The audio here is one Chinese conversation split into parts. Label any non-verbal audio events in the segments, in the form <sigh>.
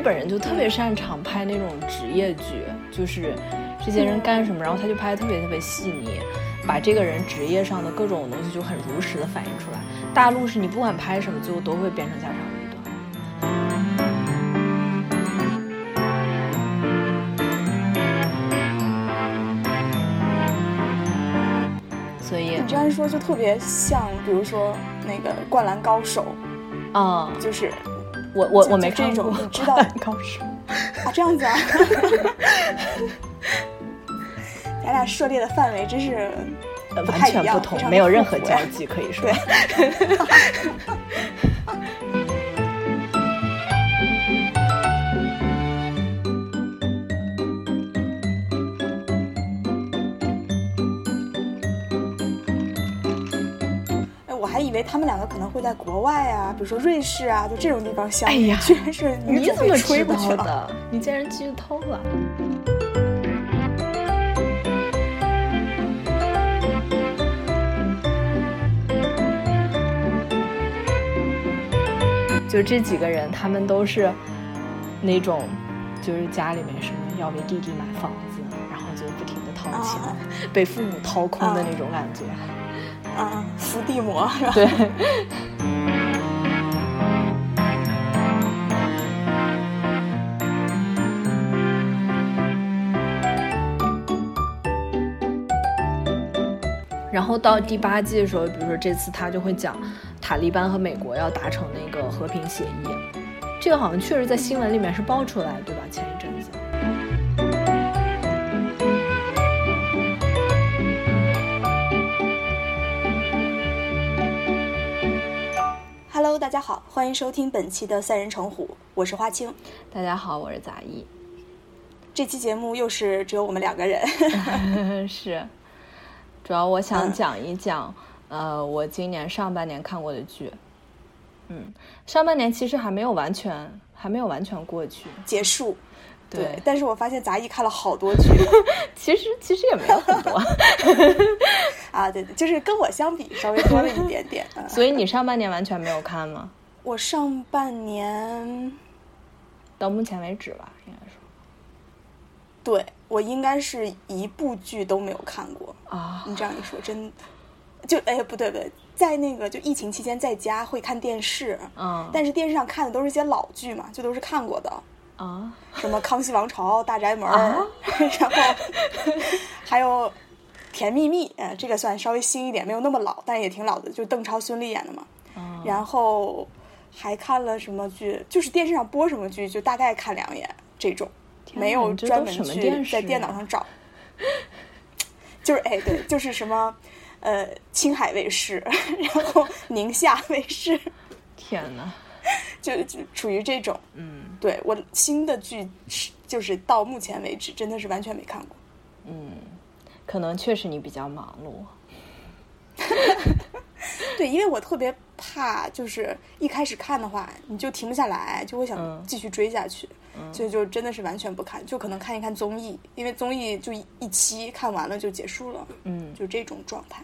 日本人就特别擅长拍那种职业剧，就是这些人干什么，然后他就拍的特别特别细腻，把这个人职业上的各种东西就很如实的反映出来。大陆是你不管拍什么，最后都会变成家长里短。所以你这样说就特别像，比如说那个《灌篮高手》，啊，就是我我我没这看过种你 <laughs> 知道。高手，啊这样子啊，<laughs> 咱俩涉猎的范围真是呃完全不同没有任何交集可以说。<laughs> 对为他们两个可能会在国外啊，比如说瑞士啊，就这种地方相遇，哎呀 <laughs> 居然是你怎么知。道的？你竟然剧透了！就这几个人，他们都是那种，就是家里面什么要为弟弟买房子，然后就不停的掏钱，啊被父母掏空的那种感觉。啊，伏地魔是吧？对，<laughs> 然后到第八季的时候，比如说这次他就会讲塔利班和美国要达成那个和平协议，这个好像确实在新闻里面是爆出来，对吧？前一家好，欢迎收听本期的三人成虎，我是花青。大家好，我是杂艺。这期节目又是只有我们两个人，<laughs> 是，主要我想嗯讲一讲，呃，我今年上半年看过的剧。嗯，上半年其实还没有完全，还没有完全过去。结束。对但是我发现杂艺看了好多剧 <laughs> 其实其实也没有很多，<laughs> 啊，对对，就是跟我相比稍微多了一点点。嗯所以你上半年完全没有看吗？<laughs> 我上半年，到目前为止吧，应该说对我应该是一部剧都没有看过。啊，你这样一说，真就哎不对不对，在那个就疫情期间在家会看电视，嗯，但是电视上看的都是一些老剧嘛，就都是看过的。啊，什么《康熙王朝》<laughs>《大宅门》啊然后还有《甜蜜蜜》，呃，这个算稍微新一点，没有那么老，但也挺老的，就邓超、孙俪演的嘛。啊然后还看了什么剧，就是电视上播什么剧，就大概看两眼这种，没有专门去在电脑上找。<laughs> 就是哎，对，就是什么呃，青海卫视，<laughs> 然后宁夏卫视，天哪，<laughs> 就就处于这种。嗯对我新的剧是就是到目前为止真的是完全没看过。嗯，可能确实你比较忙碌。<laughs> 对，因为我特别怕，就是一开始看的话，你就停不下来，就会想嗯继续追下去，所以就真的是完全不看，就可能看一看综艺，因为综艺就一一期看完了就结束了，嗯，就这种状态。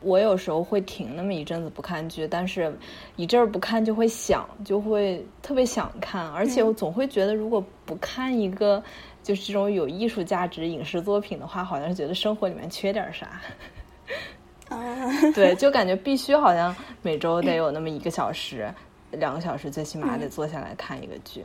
我有时候会停那么一阵子不看剧，但是一阵儿不看就会想，就会特别想看，而且我总会觉得，如果不看一个就是这种有艺术价值影视作品的话，好像是觉得生活里面缺点啥。啊，<laughs> 对，就感觉必须好像每周得有那么一个小时、两个小时，最起码得坐下来看一个剧。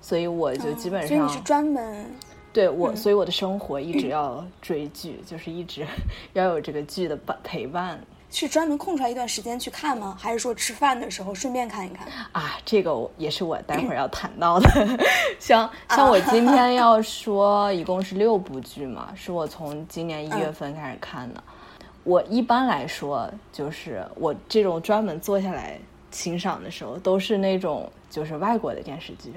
所以我就基本上，所以你是专门对我，所以我的生活一直 <clears throat> 要追剧，就是一直 <laughs> 要有这个剧的伴陪伴。是专门空出来一段时间去看吗？还是说吃饭的时候顺便看一看？啊，这个也是我待会儿要谈到的。<laughs> 像像我今天要说，一共是六部剧嘛，是我从今年一月份开始看的。我一般来说，就是我这种专门坐下来欣赏的时候，都是那种就是外国的电视剧，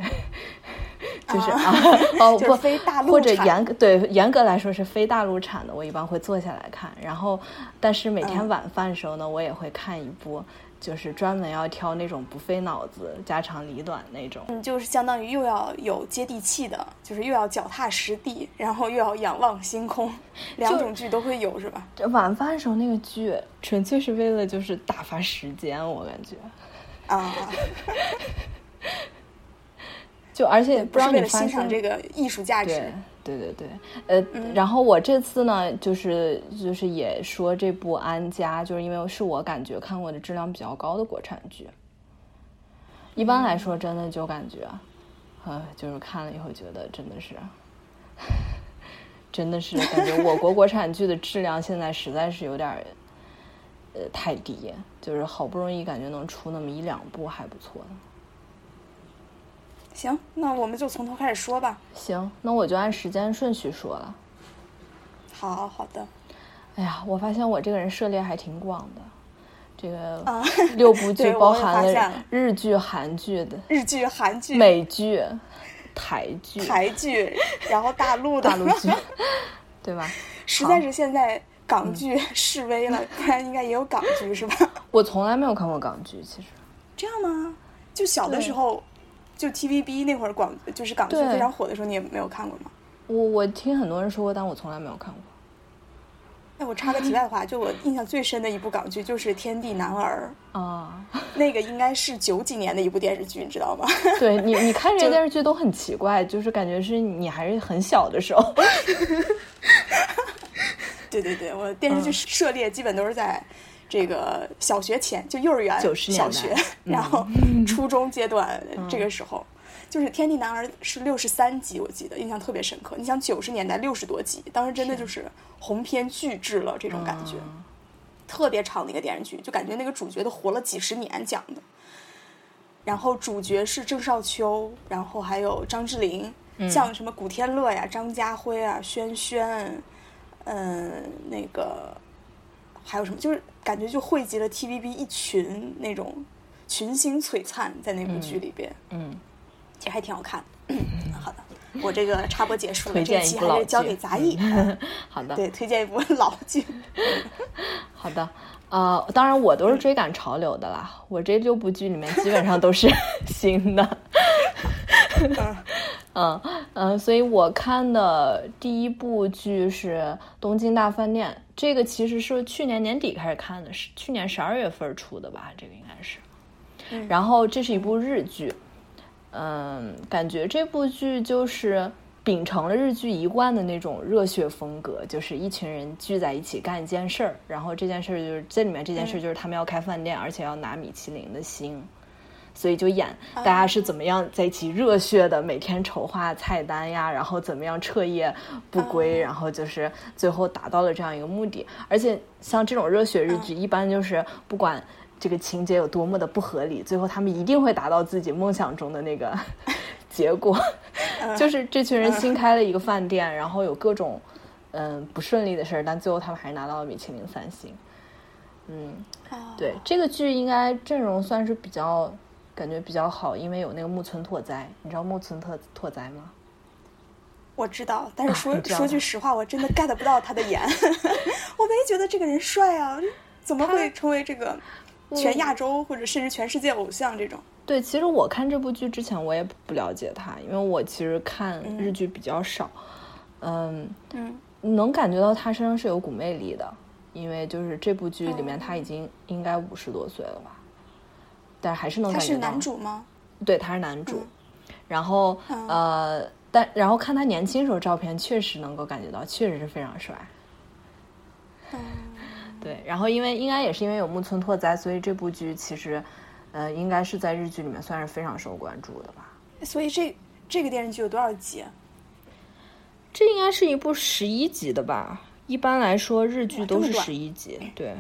<laughs> 就是啊，哦 <laughs> 就是不，非大陆或者严格对严格来说是非大陆产的，我一般会坐下来看。然后，但是每天嗯晚饭的时候呢，我也会看一部，就是专门要挑那种不费脑子、家长里短那种。嗯，就是相当于又要有接地气的，就是又要脚踏实地，然后又要仰望星空，两种剧都会有，是吧？这晚饭的时候那个剧，纯粹是为了就是打发时间，我感觉。啊，<laughs> 就而且不知道你欣赏这个艺术价值。对对对，呃，然后我这次呢，就是就是也说这部《安家》，就是因为是我感觉看过的质量比较高的国产剧。一般来说，真的就感觉，呃，就是看了以后觉得真的是，真的是感觉我国国产剧的质量现在实在是有点，呃，太低。就是好不容易感觉能出那么一两部还不错的。行，那我们就从头开始说吧。行，那我就按时间顺序说了。好好的。哎呀，我发现我这个人涉猎还挺广的。这个六部 <laughs> 剧包含了日剧、韩剧的日剧、韩剧、美剧、台剧、台剧，然后大陆大陆剧，<laughs> 对吧？实在是现在港剧示威了，<laughs> 不然应该也有港剧是吧？我从来没有看过港剧，其实。这样吗？就小的时候。就 TVB 那会儿广就是港剧非常火的时候，你也没有看过吗？我我听很多人说过，但我从来没有看过。哎，我插个题外话，就我印象最深的一部港剧就是《天地男儿》啊，那个应该是九几年的一部电视剧，你知道吗？<laughs> 对你，你看这些电视剧都很奇怪，就是感觉是你还是很小的时候。<laughs> 对对对，我电视剧涉猎基本都是在。这个小学前就幼儿园、小学，然后初中阶段这个时候，就是《天地男儿》是六十三集，我记得印象特别深刻。你想九十年代六十多集，当时真的就是鸿篇巨制了，这种感觉，特别长的一个电视剧，就感觉那个主角都活了几十年讲的。然后主角是郑少秋，然后还有张智霖，像什么古天乐呀、张家辉啊、轩轩，嗯，那个。还有什么？就是感觉就汇集了 TVB 一群那种群星璀璨在那部剧里边，嗯，其实还挺好看。<clears throat> 好的，我这个插播结束了，这期还是交给杂艺。<laughs> 好的，对，推荐一部老剧。好的，呃，当然我都是追赶潮流的啦，我这六部剧里面基本上都是 <laughs> 新的。<laughs> 嗯嗯，所以我看的第一部剧是《东京大饭店》，这个其实是去年年底开始看的，是去年十二月份出的吧？这个应该是。然后这是一部日剧，嗯，感觉这部剧就是秉承了日剧一贯的那种热血风格，就是一群人聚在一起干一件事儿，然后这件事儿就是这里面这件事就是他们要开饭店，而且要拿米其林的星。所以就演大家是怎么样在一起热血的，每天筹划菜单呀，然后怎么样彻夜不归，然后就是最后达到了这样一个目的。而且像这种热血日剧，一般就是不管这个情节有多么的不合理，最后他们一定会达到自己梦想中的那个 <laughs> 结果。就是这群人新开了一个饭店，然后有各种嗯不顺利的事儿，但最后他们还是拿到了米其林三星。嗯，对，这个剧应该阵容算是比较。感觉比较好，因为有那个木村拓哉，你知道木村拓拓哉吗？我知道，但是说 <laughs> 说句实话，我真的 get 不到他的颜，<laughs> 我没觉得这个人帅啊，怎么会成为这个全亚洲或者甚至全世界偶像这种？对，其实我看这部剧之前我也不了解他，因为我其实看日剧比较少，嗯嗯，能感觉到他身上是有股魅力的，因为就是这部剧里面他已经应该五十多岁了吧。但是还是能感觉到他是男主吗？对，他是男主。然后呃，但然后看他年轻时候照片，确实能够感觉到，确实是非常帅。嗯，对。然后因为应该也是因为有木村拓哉，所以这部剧其实呃，应该是在日剧里面算是非常受关注的吧。所以这这个电视剧有多少集？这应该是一部十一集的吧？一般来说，日剧都是十一集。对。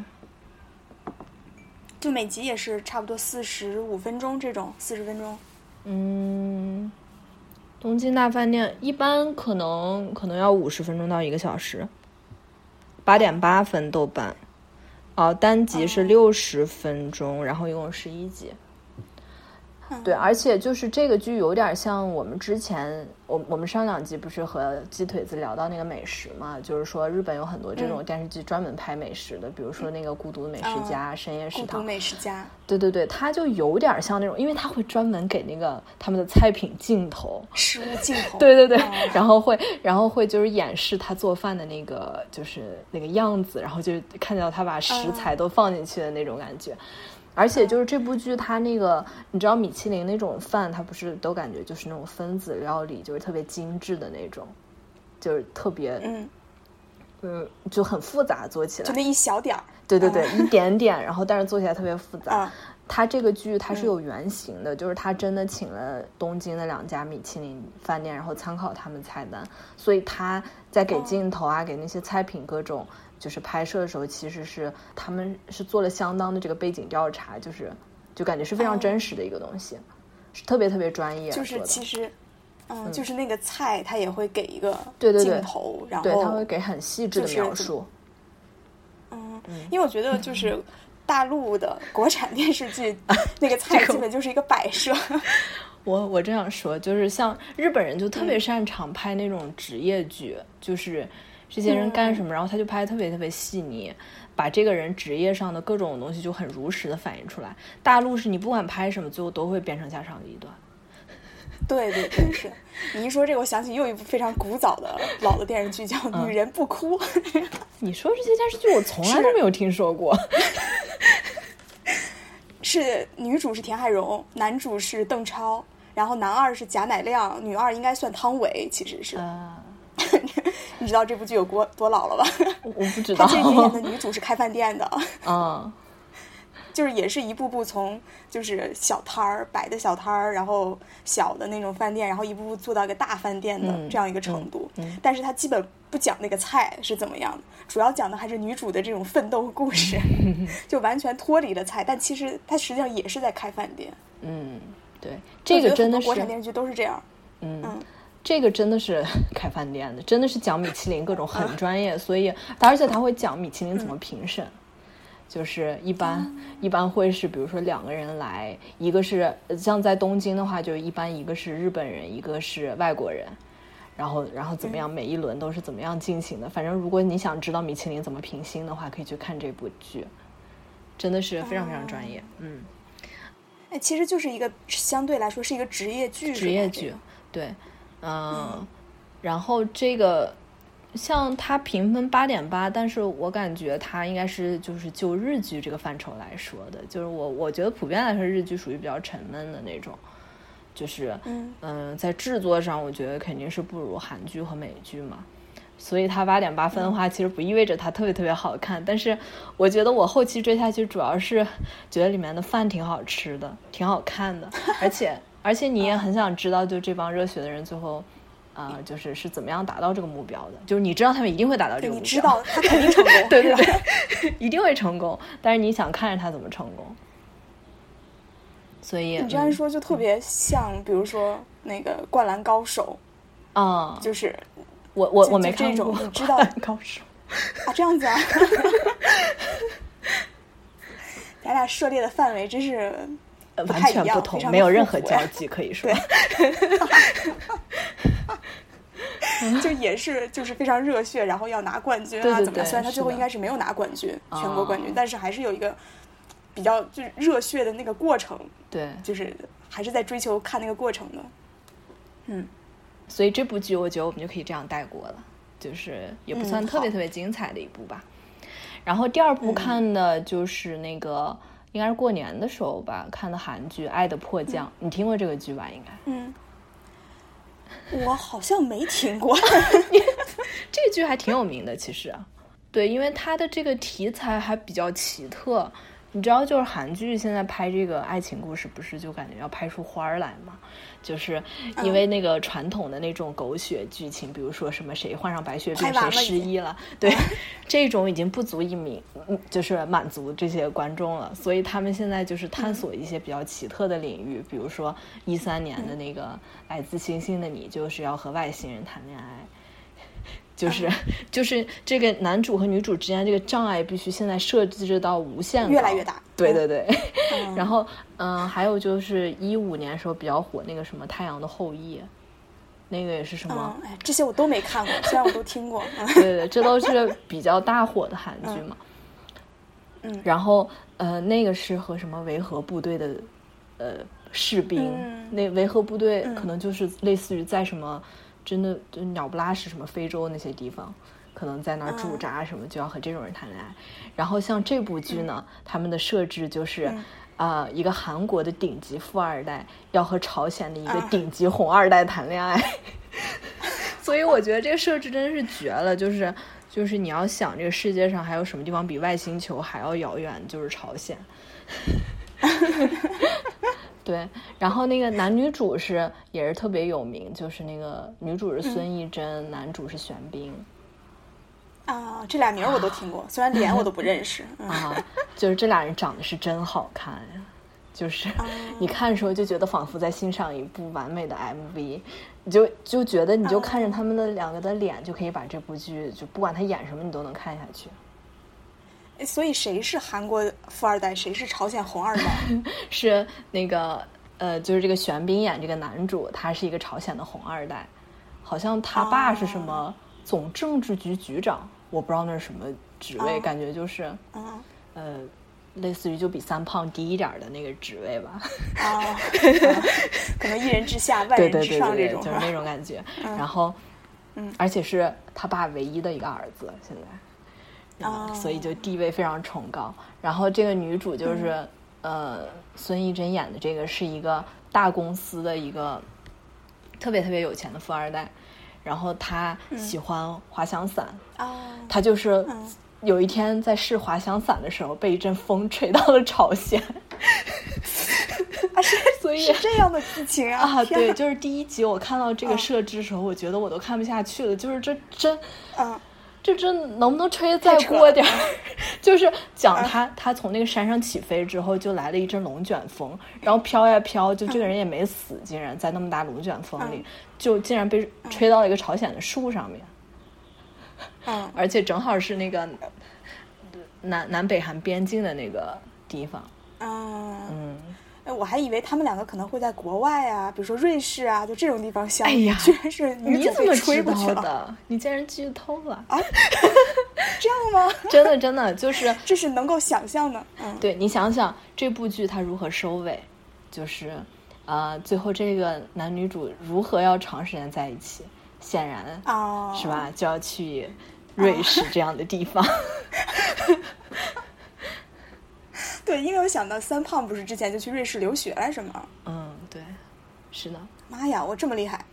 就每集也是差不多四十五分钟这种，四十分钟。嗯，东京大饭店一般可能可能要五十分钟到一个小时。八点八分豆瓣，哦，单集是六十分钟，然后一共十一集。对，而且就是这个剧有点像我们之前，我我们上两集不是和鸡腿子聊到那个美食嘛？就是说日本有很多这种电视剧专门拍美食的，比如说那个《孤独的美食家》《深夜食堂》。孤独美食家。对对对，他就有点像那种，因为他会专门给那个他们的菜品镜头，食物镜头。对对对，然后会然后会就是演示他做饭的那个就是那个样子，然后就看到他把食材都放进去的那种感觉。而且就是这部剧，它那个你知道米其林那种饭，它不是都感觉就是那种分子料理，就是特别精致的那种，就是特别嗯。嗯就很复杂做起来，就那一小点儿。对对对，一点点，然后但是做起来特别复杂。嗯。它这个剧它是有原型的，就是他真的请了东京的两家米其林饭店，然后参考他们菜单，所以他在给镜头啊、给那些菜品各种就是拍摄的时候，其实是他们是做了相当的这个背景调查，就是就感觉是非常真实的一个东西，是特别特别专业。就是其实，嗯，就是那个菜他也会给一个对对对镜头，然后对他会给很细致的描述。嗯，因为我觉得就 <laughs> 是。大陆的国产电视剧，<laughs> 那个菜基本就是一个摆设。我我这样说，就是像日本人就特别擅长拍那种职业剧，就是这些人干什么，然后他就拍的特别特别细腻，把这个人职业上的各种东西就很如实的反映出来。大陆是你不管拍什么，最后都会变成家长里短。对对对，是你一说这个，我想起又一部非常古早的老的电视剧，叫《女人不哭》。<laughs> 你说这些电视剧，我从来都没有听说过。<laughs> 是女主是田海蓉，男主是邓超，然后男二是贾乃亮，女二应该算汤唯，其实是。<laughs> 你知道这部剧有多多老了吧？我不知道。这里面的女主是开饭店的。<laughs> 嗯。就是也是一步步从就是小摊儿摆的小摊儿，然后小的那种饭店，然后一步步做到一个大饭店的这样一个程度。但是它基本不讲那个菜是怎么样的，主要讲的还是女主的这种奋斗故事，<laughs> 就完全脱离了菜。但其实它实际上也是在开饭店。嗯，对，这个真的是国产电视剧都是这样。嗯，这个真的是 <laughs> 开饭店的，真的是讲米其林各种很专业，所以而且他会讲米其林怎么评审。就是一般一般会是，比如说两个人来，一个是像在东京的话，就一般一个是日本人，一个是外国人，然后然后怎么样，每一轮都是怎么样进行的。反正如果你想知道米其林怎么评星的话，可以去看这部剧，真的是非常非常专业。嗯，哎，其实就是一个相对来说是一个职业剧，职业剧，对，嗯，然后这个。像它评分八点八，但是我感觉它应该是就是就日剧这个范畴来说的，就是我我觉得普遍来说日剧属于比较沉闷的那种，就是嗯。嗯，在制作上我觉得肯定是不如韩剧和美剧嘛，所以它八点八分的话，其实不意味着它特别特别好看，但是我觉得我后期追下去主要是觉得里面的饭挺好吃的，挺好看的，而且而且你也很想知道，就这帮热血的人最后。啊，就是是怎么样达到这个目标的？就是你知道他们一定会达到这个目标，你知道他肯定成功，<laughs> 对对对，一定会成功。但是你想看着他怎么成功，所以你这样说就特别像，比如说那个《灌篮高手》啊，就是我我我没看过，你知道高手啊？这样子啊？<laughs> 咱俩涉猎的范围真是完全不同，没有任何交集，可以 <laughs> 说。<laughs> 就也是就是非常热血，然后要拿冠军啊，怎么？虽然他最后应该是没有拿冠军，全国冠军，但是还是有一个比较就是热血的那个过程。对，就是还是在追求看那个过程的。嗯，所以这部剧我觉得我们就可以这样带过了，就是也不算特别特别精彩的一部吧。然后第二部看的就是那个应该是过年的时候吧，看的韩剧《爱的迫降》，你听过这个剧吧？应该。嗯。我好像没听过，<laughs> 这个剧还挺有名的，其实，对，因为它的这个题材还比较奇特。你知道，就是韩剧现在拍这个爱情故事，不是就感觉要拍出花儿来吗？就是因为那个传统的那种狗血剧情，比如说什么谁患上白血病，谁失忆了，对，这种已经不足以名，就是满足这些观众了。所以他们现在就是探索一些比较奇特的领域，比如说一三年的那个《来自星星的你》，就是要和外星人谈恋爱。就是 <laughs> 就是这个男主和女主之间这个障碍必须现在设置到无限越来越大。对对对，<laughs> 然后嗯，还有就是一五年时候比较火那个什么《太阳的后裔》，那个也是什么？哎，这些我都没看过，<laughs> 虽然我都听过。对对，这都是比较大火的韩剧嘛。嗯。然后呃，那个是和什么维和部队的呃士兵，那维和部队可能就是类似于在什么。真的，就鸟不拉屎，什么非洲那些地方，可能在那儿驻扎什么，就要和这种人谈恋爱。然后像这部剧呢，他们的设置就是，啊，一个韩国的顶级富二代要和朝鲜的一个顶级红二代谈恋爱，<laughs> 所以我觉得这个设置真的是绝了。就是就是你要想这个世界上还有什么地方比外星球还要遥远，就是朝鲜。<laughs> 对，然后那个男女主是也是特别有名，就是那个女主是孙艺珍，男主是玄彬。啊，这俩名我都听过，虽然脸我都不认识。<laughs> 啊，就是这俩人长得是真好看呀，就是你看的时候就觉得仿佛在欣赏一部完美的 MV，你就就觉得你就看着他们的两个的脸就可以把这部剧就不管他演什么你都能看下去。所以谁是韩国富二代，谁是朝鲜红二代？<laughs> 是那个呃，就是这个玄彬演这个男主，他是一个朝鲜的红二代，好像他爸是什么总政治局局长，我不知道那是什么职位，感觉就是呃，类似于就比三胖低一点的那个职位吧。啊，可能一人之下 <laughs> 万人之上这种，就是那种感觉。然后，嗯，而且是他爸唯一的一个儿子，现在。啊，所以就地位非常崇高。然后这个女主就是，呃，孙艺珍演的这个是一个大公司的一个特别特别有钱的富二代。然后她喜欢滑翔伞啊，她就是有一天在试滑翔伞的时候，被一阵风吹到了朝鲜。啊，是 <laughs> 所以是这样的剧情啊！啊，对，就是第一集我看到这个设置的时候，我觉得我都看不下去了。就是这真，嗯。这这能不能吹再过点儿？<laughs> 就是讲他他从那个山上起飞之后，就来了一阵龙卷风，然后飘呀飘，就这个人也没死，竟然在那么大龙卷风里，就竟然被吹到了一个朝鲜的树上面。嗯，<laughs> 而且正好是那个南南北韩边境的那个地方。嗯我还以为他们两个可能会在国外啊，比如说瑞士啊，就这种地方相遇。居然是女主被吹过去了，你竟然剧透了啊？<laughs> 这样吗？<laughs> 真的，真的就是这是能够想象的。嗯，对你想想这部剧它如何收尾，就是啊，最后这个男女主如何要长时间在一起？显然啊，是吧？就要去瑞士这样的地方。<laughs> <laughs> 对，因为我想到三胖不是之前就去瑞士留学来着吗？嗯，对，是的。妈呀，我这么厉害，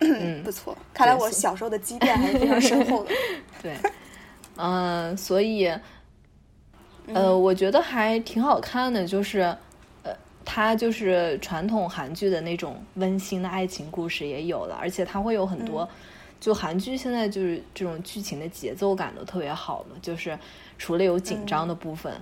不错。看来我小时候的积淀还是非常深厚的。<laughs> 对，嗯，所以，呃，我觉得还挺好看的，就是，呃，它就是传统韩剧的那种温馨的爱情故事也有了，而且它会有很多，就韩剧现在就是这种剧情的节奏感都特别好嘛，就是除了有紧张的部分。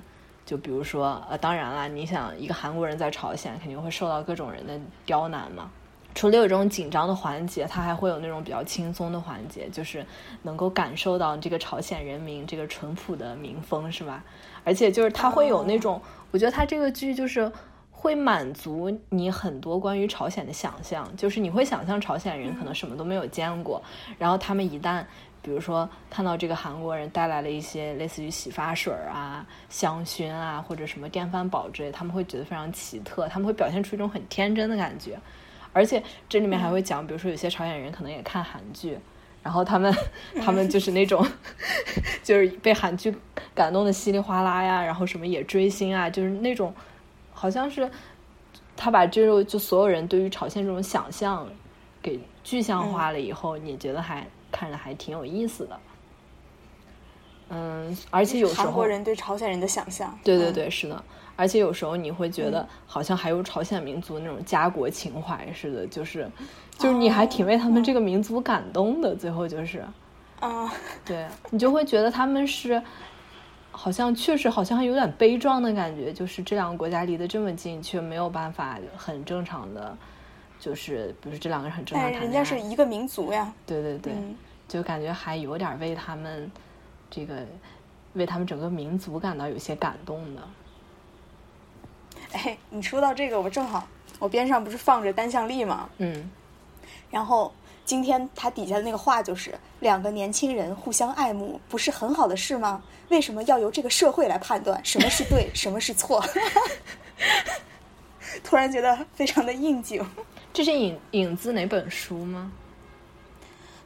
就比如说，呃，当然了，你想一个韩国人在朝鲜，肯定会受到各种人的刁难嘛。除了有这种紧张的环节，他还会有那种比较轻松的环节，就是能够感受到这个朝鲜人民这个淳朴的民风，是吧？而且就是他会有那种，我觉得他这个剧就是会满足你很多关于朝鲜的想象，就是你会想象朝鲜人可能什么都没有见过，然后他们一旦。比如说，看到这个韩国人带来了一些类似于洗发水啊、香薰啊，或者什么电饭煲之类，他们会觉得非常奇特，他们会表现出一种很天真的感觉。而且这里面还会讲，比如说有些朝鲜人可能也看韩剧，<laughs> 然后他们他们就是那种 <laughs> 就是被韩剧感动的稀里哗啦呀，然后什么也追星啊，就是那种好像是他把这种就所有人对于朝鲜这种想象给具象化了以后，你觉得还？看着还挺有意思的，嗯，而且有时候韩国人对朝鲜人的想象，对对对，是的，而且有时候你会觉得好像还有朝鲜民族那种家国情怀似的，就是就是你还挺为他们这个民族感动的，最后就是，啊，对你就会觉得他们是好像确实好像还有点悲壮的感觉，就是这两个国家离得这么近，却没有办法很正常的。就是，比如这两个人很正常谈人家是一个民族呀。对对对，就感觉还有点为他们这个，为他们整个民族感到有些感动的。<laughs> 哎，你说到这个，我正好，我边上不是放着单向力吗？嗯。然后今天他底下的那个话就是：两个年轻人互相爱慕，不是很好的事吗？为什么要由这个社会来判断什么是对，什么是错？<laughs> 突然觉得非常的应景。这是引引自哪本书吗？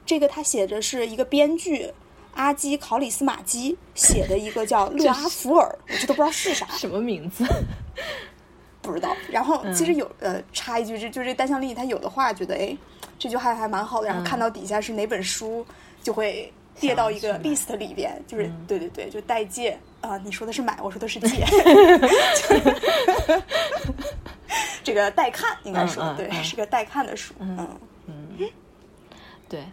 这个他写的是一个编剧阿基考里斯马基写的一个叫勒阿弗尔，我这都不知道是啥，什么名字？<laughs> 不知道。然后其实有呃插一句，这就这单向力，他有的话觉得哎这句话还蛮好的，然后看到底下是哪本书，就会列到一个 list 里边，就是对对对，就代借啊，你说的是买，我说的是借 <laughs> <laughs> <laughs> 这个待看应该说对，是个待看的书，嗯嗯，对。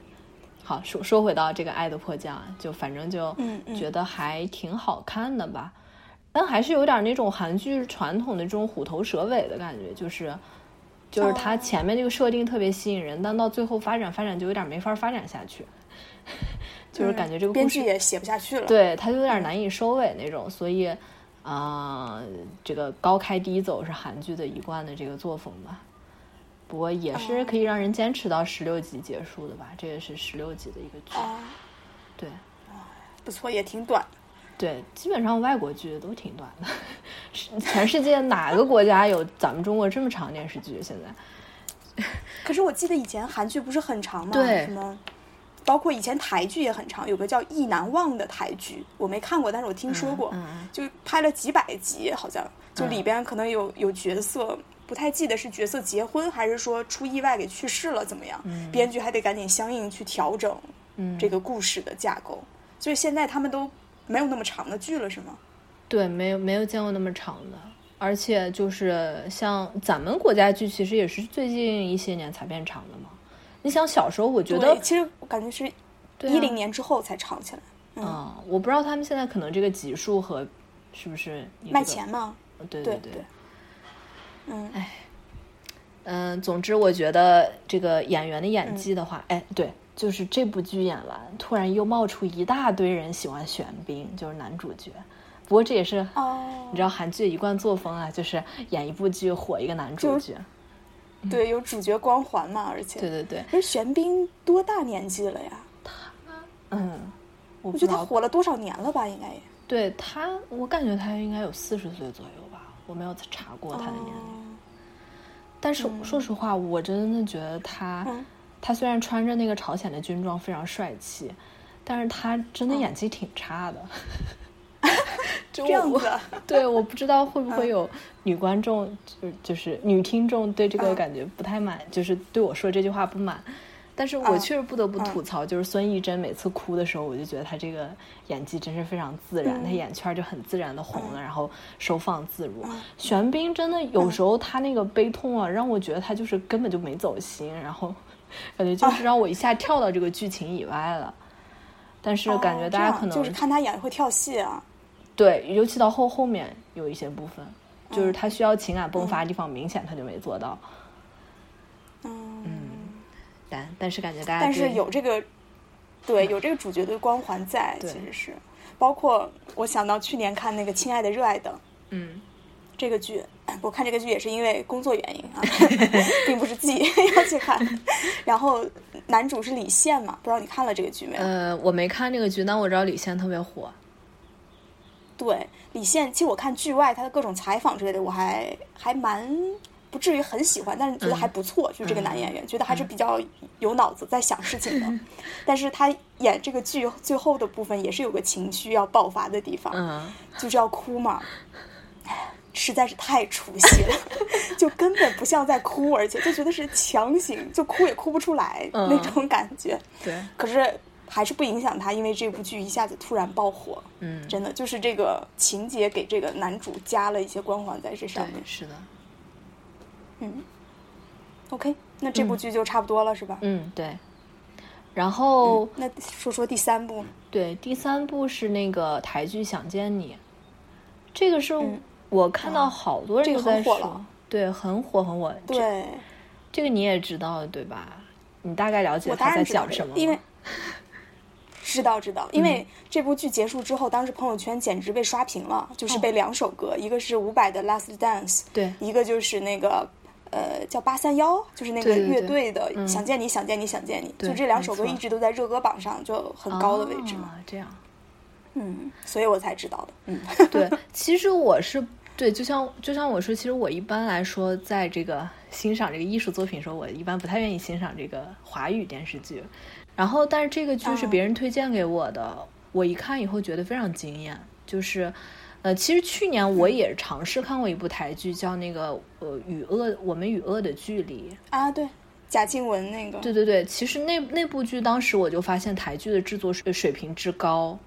好说说回到这个《爱的迫降》，就反正就觉得还挺好看的吧，但还是有点那种韩剧传统的这种虎头蛇尾的感觉，就是就是它前面这个设定特别吸引人，但到最后发展发展就有点没法发展下去，<laughs> 就是感觉这个编剧也写不下去了，对，它就有点难以收尾那种，所以啊，这个高开低走是韩剧的一贯的这个作风吧。不过也是可以让人坚持到十六集结束的吧？这也是十六集的一个剧，对，不错，也挺短。对，基本上外国剧都挺短的。<laughs> 全世界哪个国家有咱们中国这么长电视剧？现在？<laughs> 可是我记得以前韩剧不是很长吗？对，什么？包括以前台剧也很长，有个叫《意难忘》的台剧，我没看过，但是我听说过，就拍了几百集，好像就里边可能有有角色。不太记得是角色结婚，还是说出意外给去世了，怎么样？编剧还得赶紧相应去调整这个故事的架构。所以现在他们都没有那么长的剧了，是吗？对，没有没有见过那么长的。而且就是像咱们国家剧，其实也是最近一些年才变长的嘛。你想小时候，我觉得其实我感觉是一零年之后才长起来。嗯，我不知道他们现在可能这个级数和是不是卖钱吗？对对对。嗯，哎，嗯，总之，我觉得这个演员的演技的话，哎，对，就是这部剧演完，突然又冒出一大堆人喜欢玄彬，就是男主角。不过这也是哦，你知道韩剧一贯作风啊，就是演一部剧火一个男主角，对，有主角光环嘛，而且对对对。是玄彬多大年纪了呀？他，嗯，我觉得他火了多少年了吧？应该也。对他，我感觉他应该有四十岁左右吧。我没有查过他的年龄，但是说实话，我真的觉得他，他虽然穿着那个朝鲜的军装非常帅气，但是他真的演技挺差的。<laughs> 这样子，对，我不知道会不会有女观众，就就是女听众对这个感觉不太满，就是对我说这句话不满。但是我确实不得不吐槽，就是孙艺珍每次哭的时候，我就觉得她这个演技真是非常自然，她眼圈就很自然的红了，然后收放自如。玄彬真的有时候他那个悲痛啊，让我觉得他就是根本就没走心，然后 <laughs> 感觉就是让我一下跳到这个剧情以外了。但是感觉大家可能就是看他演会跳戏啊，对，尤其到后后面有一些部分，就是他需要情感迸发的地方，明显他就没做到。嗯。但但是感觉大家但是有这个，对有这个主角的光环在，其实是包括我想到去年看那个《亲爱的热爱的》，嗯，这个剧我看这个剧也是因为工作原因啊，<laughs> 并不是自己 <laughs> 要去看。然后男主是李现嘛，不知道你看了这个剧没有？呃，我没看这个剧，但我知道李现特别火。对李现，其实我看剧外他的各种采访之类的，我还还蛮。不至于很喜欢，但是觉得还不错。就是这个男演员，觉得还是比较有脑子，在想事情的。<laughs> 但是他演这个剧最后的部分，也是有个情绪要爆发的地方，就是要哭嘛。实在是太出戏了，<laughs> 就根本不像在哭，而且就觉得是强行，就哭也哭不出来那种感觉。对，可是还是不影响他，因为这部剧一下子突然爆火。嗯，真的就是这个情节给这个男主加了一些光环在这上面。是的。嗯，OK，那这部剧就差不多了，是吧？嗯，对。然后，那说说第三部。对，第三部是那个台剧《想见你》，这个是我看到好多人都在说，对，很火，很火。对，这个你也知道对吧？你大概了解他在讲什么？因为知道知道，因为这部剧结束之后，当时朋友圈简直被刷屏了，就是被两首歌，一个是伍佰的《Last Dance》，对，一个就是那个。呃，叫八三幺，就是那个乐队的《想见你想见你想见你》，就这两首歌一直都在热歌榜上就很高的位置嘛。这样，嗯，所以我才知道的。嗯，<laughs> 对，其实我是对，就像就像我说，其实我一般来说，在这个欣赏这个艺术作品的时候，我一般不太愿意欣赏这个华语电视剧。然后，但是这个剧是别人推荐给我的，我一看以后觉得非常惊艳，就是。呃，其实去年我也尝试看过一部台剧，叫那个呃与恶我们与恶的距离。啊，对，贾静雯那个，对对对，其实那那部剧当时我就发现台剧的制作水水平之高，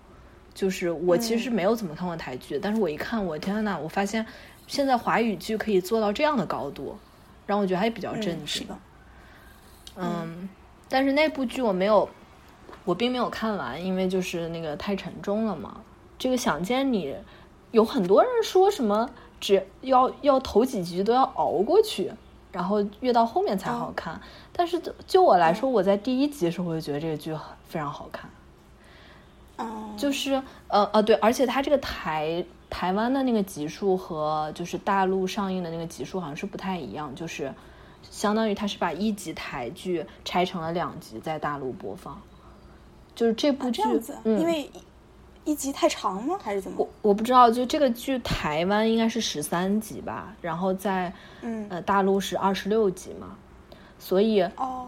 就是我其实没有怎么看过台剧，但是我一看，我天呐，我发现现在华语剧可以做到这样的高度，让我觉得还比较震惊。嗯，但是那部剧我没有，我并没有看完，因为就是那个太沉重了嘛。这个想见你。有很多人说什么只要要头几集都要熬过去，然后越到后面才好看。但是就我来说，我在第一集的时候我就觉得这个剧非常好看。就是呃呃对，而且它这个台台湾的那个集数和就是大陆上映的那个集数好像是不太一样，就是相当于它是把一集台剧拆成了两集在大陆播放。就是这部剧，因为。一集太长吗？还是怎么？我我不知道，就这个剧台湾应该是十三集吧，然后在嗯呃大陆是二十六集嘛，所以哦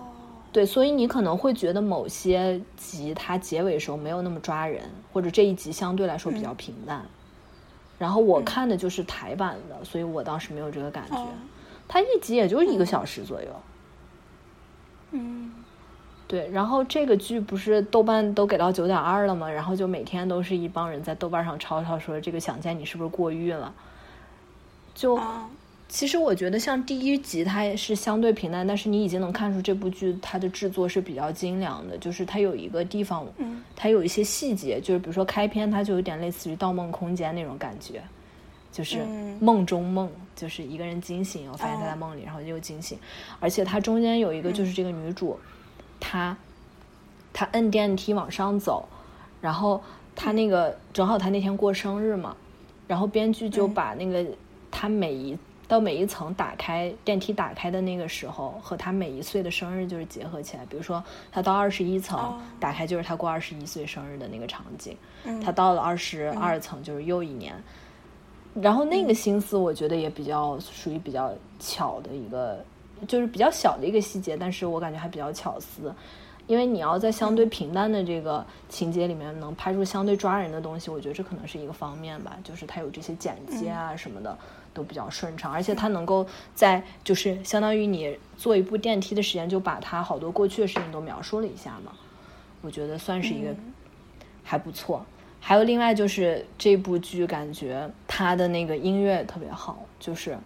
对，所以你可能会觉得某些集它结尾时候没有那么抓人，或者这一集相对来说比较平淡。然后我看的就是台版的，所以我当时没有这个感觉。它一集也就一个小时左右。嗯。对，然后这个剧不是豆瓣都给到九点二了吗？然后就每天都是一帮人在豆瓣上吵吵说这个想见你是不是过誉了？就其实我觉得像第一集它也是相对平淡，但是你已经能看出这部剧它的制作是比较精良的，就是它有一个地方，它有一些细节，就是比如说开篇它就有点类似于《盗梦空间》那种感觉，就是梦中梦，就是一个人惊醒，我发现他在梦里，然后又惊醒，而且它中间有一个就是这个女主。她她摁电梯往上走，然后她那个正好她那天过生日嘛，然后编剧就把那个她每一到每一层打开电梯打开的那个时候和她每一岁的生日就是结合起来，比如说她到二十一层打开就是她过二十一岁生日的那个场景，她到了二十二层就是又一年，然后那个心思我觉得也比较属于比较巧的一个。就是比较小的一个细节，但是我感觉还比较巧思，因为你要在相对平淡的这个情节里面能拍出相对抓人的东西，我觉得这可能是一个方面吧。就是它有这些剪接啊什么的都比较顺畅，而且它能够在就是相当于你坐一部电梯的时间，就把它好多过去的事情都描述了一下嘛。我觉得算是一个还不错。还有另外就是这部剧感觉它的那个音乐特别好，就是。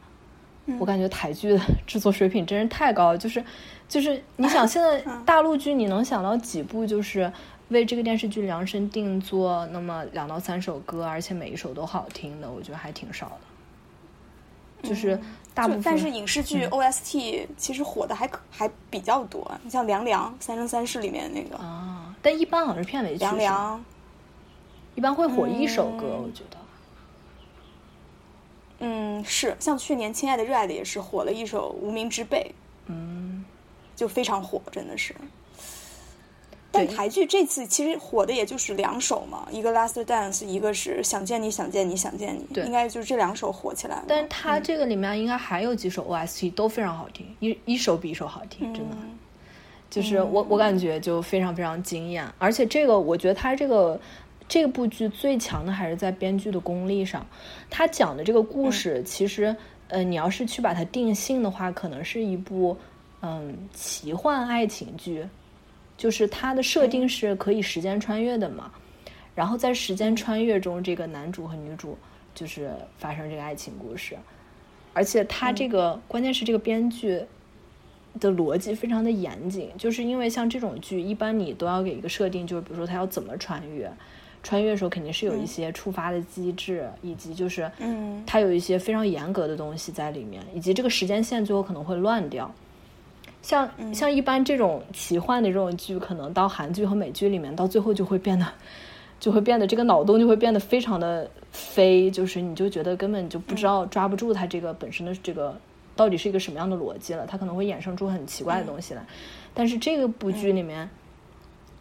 我感觉台剧的 <laughs> 制作水平真是太高了，就是，就是你想现在大陆剧，你能想到几部就是为这个电视剧量身定做那么两到三首歌，而且每一首都好听的，我觉得还挺少的。就是大部分，但是影视剧 OST 其实火的还可还比较多，你像《凉凉》《三生三世》里面那个啊，但一般好像是片尾曲，凉凉，一般会火一首歌，我觉得。嗯，是像去年《亲爱的热爱的》也是火了一首《无名之辈》，嗯，就非常火，真的是。但台剧这次其实火的也就是两首嘛，一个《Last Dance》，一个是《想见你想见你想见你》，对，应该就是这两首火起来了。但是它这个里面应该还有几首 OST 都非常好听，一一首比一首好听，真的。就是我我感觉就非常非常惊艳，而且这个我觉得它这个。这部剧最强的还是在编剧的功力上，他讲的这个故事，其实，呃，你要是去把它定性的话，可能是一部，嗯，奇幻爱情剧，就是它的设定是可以时间穿越的嘛，然后在时间穿越中，这个男主和女主就是发生这个爱情故事，而且他这个关键是这个编剧的逻辑非常的严谨，就是因为像这种剧，一般你都要给一个设定，就是比如说他要怎么穿越。穿越的时候肯定是有一些触发的机制，以及就是，嗯，它有一些非常严格的东西在里面，以及这个时间线最后可能会乱掉。像像一般这种奇幻的这种剧，可能到韩剧和美剧里面，到最后就会变得，<laughs> 就会变得这个脑洞就会变得非常的飞，就是你就觉得根本就不知道抓不住它这个本身的这个到底是一个什么样的逻辑了，它可能会衍生出很奇怪的东西来。但是这个部剧里面。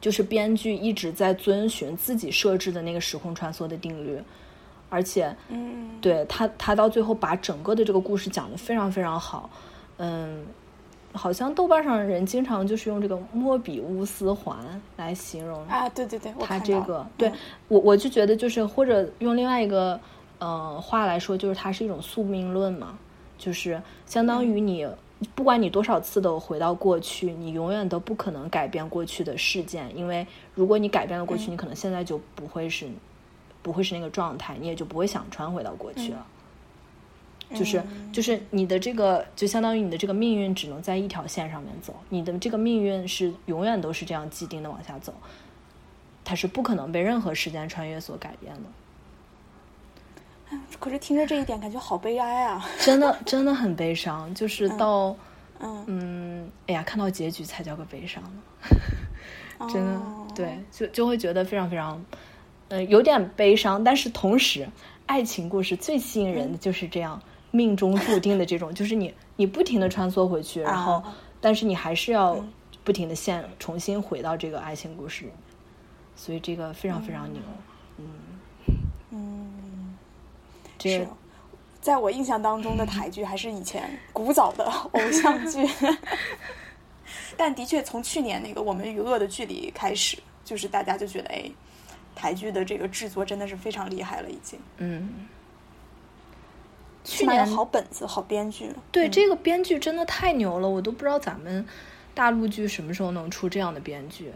就是编剧一直在遵循自己设置的那个时空穿梭的定律，而且，嗯，对他，他到最后把整个的这个故事讲得非常非常好，嗯，好像豆瓣上人经常就是用这个莫比乌斯环来形容啊，对对对，他这个，对我我就觉得就是或者用另外一个嗯话来说，就是它是一种宿命论嘛，就是相当于你不管你多少次的回到过去，你永远都不可能改变过去的事件，因为如果你改变了过去，你可能现在就不会是不会是那个状态，你也就不会想穿回到过去了。就是就是你的这个，就相当于你的这个命运只能在一条线上面走，你的这个命运是永远都是这样既定的往下走，它是不可能被任何时间穿越所改变的。可是听着这一点，感觉好悲哀啊！<laughs> 真的真的很悲伤，就是到嗯。嗯，哎呀，看到结局才叫个悲伤呢，<laughs> 真的对，就就会觉得非常非常，呃，有点悲伤，但是同时，爱情故事最吸引人的就是这样。命中注定的这种，就是你你不停的穿梭回去，然后，但是你还是要不停的现重新回到这个爱情故事里面，所以这个非常非常牛，嗯。嗯，是，在我印象当中的台剧还是以前 <laughs> 古早的偶像剧，<laughs> 但的确从去年那个《我们与恶的距离》开始，就是大家就觉得哎，台剧的这个制作真的是非常厉害了，已经，嗯。去年好本子，好编剧。对，这个编剧真的太牛了，我都不知道咱们大陆剧什么时候能出这样的编剧，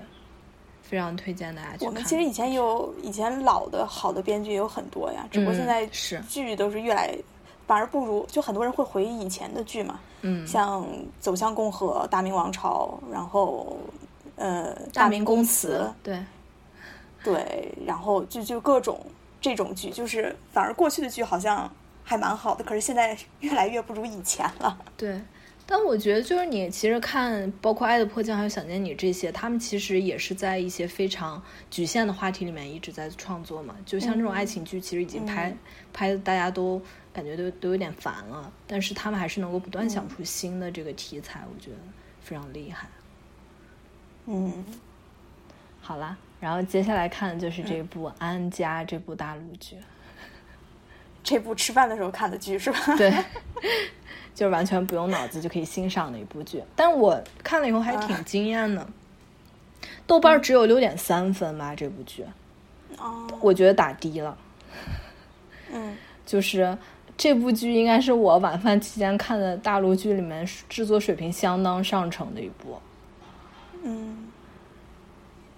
非常推荐大家去看。我们其实以前有以前老的好的编剧有很多呀，只不过现在是剧都是越来反而不如，就很多人会回忆以前的剧嘛。嗯，像《走向共和》《大明王朝》，然后呃《大明宫词》，对对，然后就就各种这种剧，就是反而过去的剧好像。还蛮好的，可是现在越来越不如以前了。对，但我觉得就是你其实看，包括《爱的迫降》还有《想见你》这些，他们其实也是在一些非常局限的话题里面一直在创作嘛。就像这种爱情剧，其实已经拍拍的大家都感觉都都有点烦了，但是他们还是能够不断想出新的这个题材，我觉得非常厉害。嗯，好啦，然后接下来看的就是这部《安家》这部大陆剧。这部吃饭的时候看的剧是吧？<laughs> 对，就是完全不用脑子就可以欣赏的一部剧。但我看了以后还挺惊艳的，豆瓣只有六点三分吧，这部剧。哦，我觉得打低了。嗯，<laughs> 就是这部剧应该是我晚饭期间看的大陆剧里面制作水平相当上乘的一部。嗯，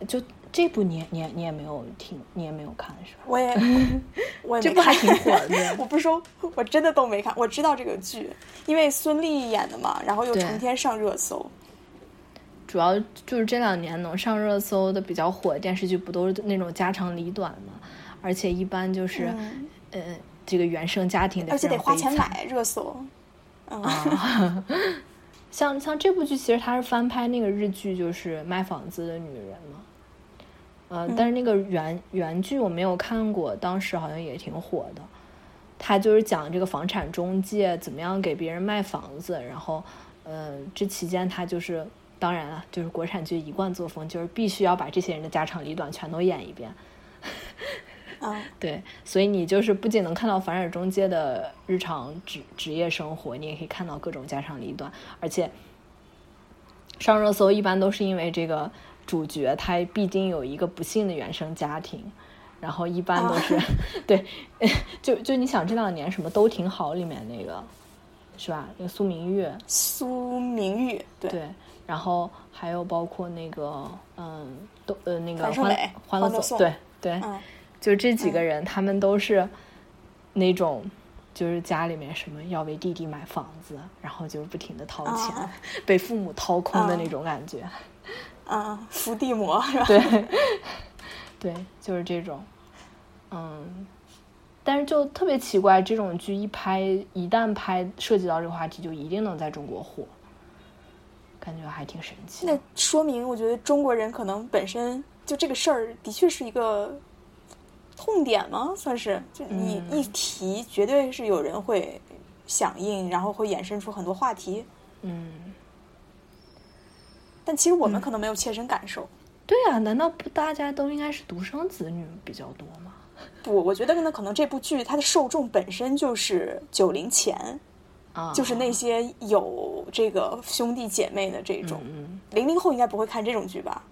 就。这部你你你也没有听，你也没有看是吧？我也，<laughs> 我也这部还挺火的。<laughs> 我不是说，我真的都没看。我知道这个剧，因为孙俪演的嘛，然后又成天上热搜。主要就是这两年能上热搜的比较火的电视剧，不都是那种家长里短嘛？而且一般就是，呃，这个原生家庭的，而且得花钱买热搜。<laughs> 啊，像像这部剧，其实它是翻拍那个日剧，就是《卖房子的女人》嘛。呃，但是那个原原剧我没有看过，当时好像也挺火的。他就是讲这个房产中介怎么样给别人卖房子，然后，呃，这期间他就是，当然了，就是国产剧一贯作风，就是必须要把这些人的家长里短全都演一遍。啊，<laughs> 对，所以你就是不仅能看到房产中介的日常职职业生活，你也可以看到各种家长里短，而且上热搜一般都是因为这个。主角他必定有一个不幸的原生家庭，然后一般都是 <laughs> 对，就就你想这两年什么都挺好里面那个是吧？那个苏明玉，苏明玉对，然后还有包括那个嗯，都呃那个欢欢乐颂，对对，就这几个人，他们都是那种就是家里面什么要为弟弟买房子，然后就不停的掏钱，<laughs> 被父母掏空的那种感觉。啊，伏地魔是吧？对，对，就是这种。嗯，但是就特别奇怪，这种剧一拍，一旦拍涉及到这个话题，就一定能在中国火，感觉还挺神奇。那说明，我觉得中国人可能本身就这个事儿，的确是一个痛点吗？算是，就你一提，绝对是有人会响应，然后会衍生出很多话题。嗯。但其实我们可能没有切身感受。对啊，难道不大家都应该是独生子女比较多吗？<laughs> 不，我觉得那可能这部剧它的受众本身就是九零前，啊，就是那些有这个兄弟姐妹的这种。零零后应该不会看这种剧吧？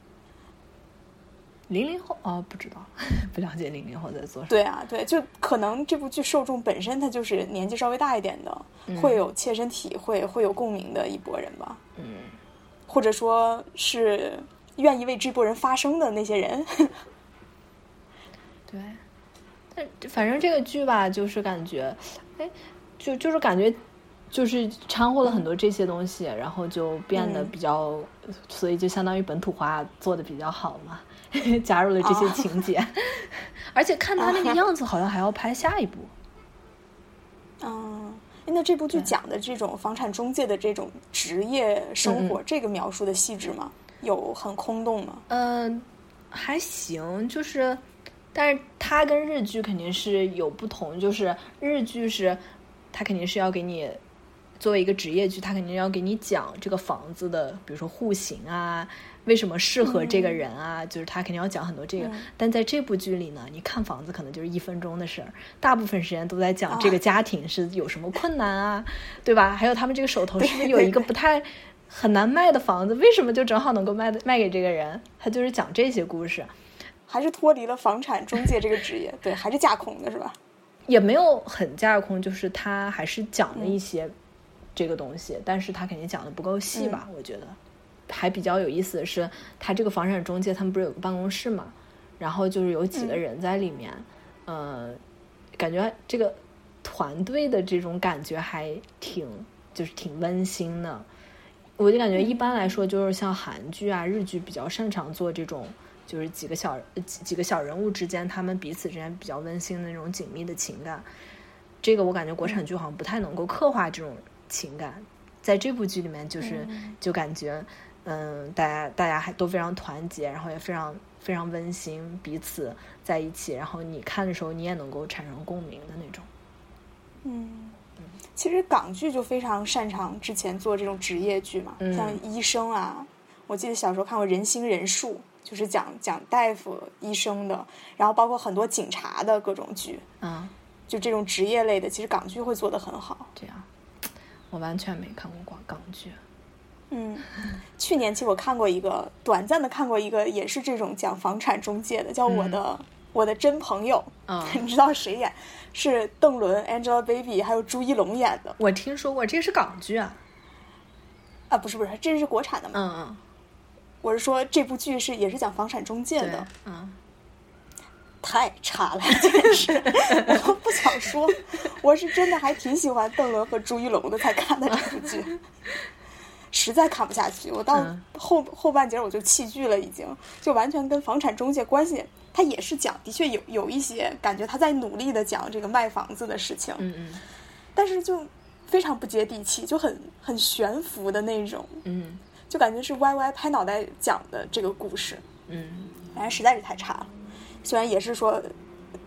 零零后哦，不知道，<laughs> 不了解零零后在做什么。对啊，对，就可能这部剧受众本身它就是年纪稍微大一点的，会有切身体会、会有共鸣的一波人吧。嗯，或者说是愿意为这波人发声的那些人。<laughs> 对，但反正这个剧吧，就是感觉，哎，就就是感觉。就是掺和了很多这些东西，然后就变得比较，所以就相当于本土化做的比较好嘛，<laughs> 加入了这些情节，<laughs> 而且看他那个样子，好像还要拍下一部。嗯，那这部剧讲的这种房产中介的这种职业生活，这个描述的细致吗？有很空洞吗？嗯，还行，就是，但是它跟日剧肯定是有不同，就是日剧是，它肯定是要给你。作为一个职业剧，他肯定要给你讲这个房子的，比如说户型啊，为什么适合这个人啊，就是他肯定要讲很多这个。但在这部剧里呢，你看房子可能就是一分钟的事儿，大部分时间都在讲这个家庭是有什么困难啊，对吧？还有他们这个手头是不是有一个不太很难卖的房子，为什么就正好能够卖的卖给这个人？他就是讲这些故事，还是脱离了房产中介这个职业，<laughs> 对，还是架空的是吧？也没有很架空，就是他还是讲了一些。这个东西，但是他肯定讲的不够细吧？我觉得还比较有意思的是，他这个房产中介他们不是有个办公室嘛？然后就是有几个人在里面，呃，感觉这个团队的这种感觉还挺就是挺温馨的。我就感觉一般来说，就是像韩剧啊、日剧比较擅长做这种，就是几个小几几个小人物之间，他们彼此之间比较温馨的那种紧密的情感。这个我感觉国产剧好像不太能够刻画这种。情感在这部剧里面，就是就感觉，嗯，大家大家还都非常团结，然后也非常非常温馨，彼此在一起，然后你看的时候，你也能够产生共鸣的那种。嗯，其实港剧就非常擅长之前做这种职业剧嘛，像医生啊，我记得小时候看过《人心人数》，就是讲讲大夫、医生的，然后包括很多警察的各种剧，嗯，就这种职业类的，其实港剧会做的很好。这样。我完全没看过广港剧。嗯，去年其实我看过一个短暂的看过一个，也是这种讲房产中介的，叫我的我的真朋友。嗯，<laughs> 你知道谁演？是邓伦、Angelababy 还有朱一龙演的。我听说过，这个是港剧啊？啊，不是不是，这是国产的嘛？嗯嗯。我是说这部剧是也是讲房产中介的。嗯。太差了，真是！<laughs> 我不想说，我是真的还挺喜欢邓伦和朱一龙的，才看的这部剧，实在看不下去。我到后后半截我就弃剧了，已经就完全跟房产中介关系，他也是讲，的确有有一些感觉他在努力的讲这个卖房子的事情，嗯嗯，但是就非常不接地气，就很很悬浮的那种，嗯，就感觉是歪歪拍脑袋讲的这个故事，嗯，反正实在是太差了。虽然也是说，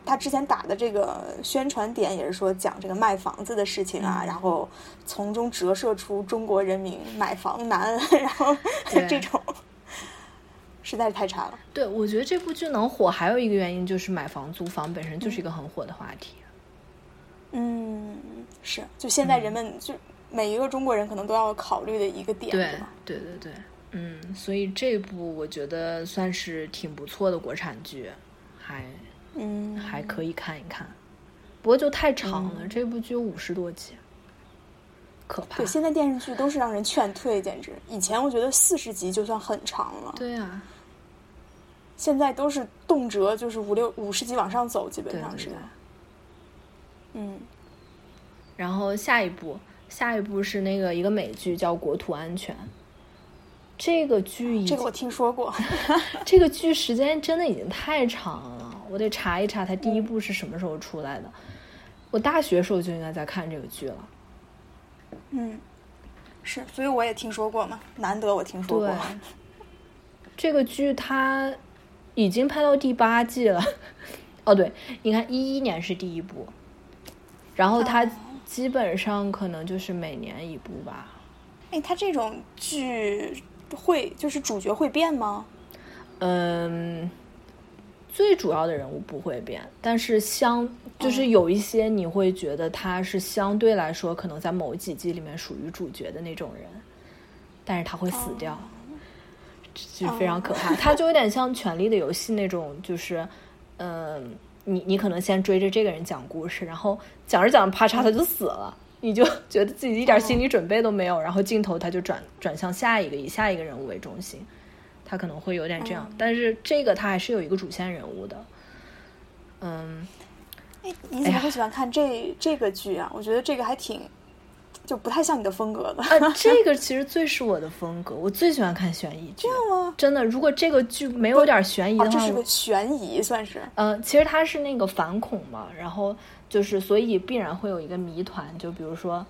他之前打的这个宣传点也是说讲这个卖房子的事情啊，然后从中折射出中国人民买房难，<laughs> 然后这种实在是太差了。对，我觉得这部剧能火还有一个原因就是买房租房本身就是一个很火的话题。嗯，是，就现在人们就每一个中国人可能都要考虑的一个点，对对对对，嗯，所以这部我觉得算是挺不错的国产剧。还，嗯，还可以看一看，不过就太长了。这部剧五十多集，可怕。对，现在电视剧都是让人劝退，简直。以前我觉得四十集就算很长了。对啊，现在都是动辄就是五六五十集往上走，基本上是。嗯，然后下一部，下一部是那个一个美剧叫《国土安全》。这个剧，这个我听说过。<laughs> 这个剧时间真的已经太长了，我得查一查它第一部是什么时候出来的。我大学时候就应该在看这个剧了。嗯，是，所以我也听说过嘛，难得我听说过。这个剧它已经拍到第八季了。哦，对，你看一一年是第一部，然后它基本上可能就是每年一部吧。哎，它这种剧。会就是主角会变吗？嗯，最主要的人物不会变，但是相就是有一些你会觉得他是相对来说可能在某几集里面属于主角的那种人，但是他会死掉。就非常可怕。他就有点像《权力的游戏》那种，就是，嗯，你你可能先追着这个人讲故事，然后讲着讲着，啪嚓他就死了，你就觉得自己一点心理准备都没有，然后镜头他就转转向下一个，以下一个人物为中心，他可能会有点这样。但是这个他还是有一个主线人物的，嗯。哎，你怎么会喜欢看这这个剧啊？我觉得这个还挺。就不太像你的风格的。呃，<laughs> 这个其实最是我的风格，我最喜欢看悬疑剧。这样吗？真的，如果这个剧没有点悬疑的话，这是个悬疑算是。呃，其实它是那个反恐嘛，然后就是所以必然会有一个谜团，就比如说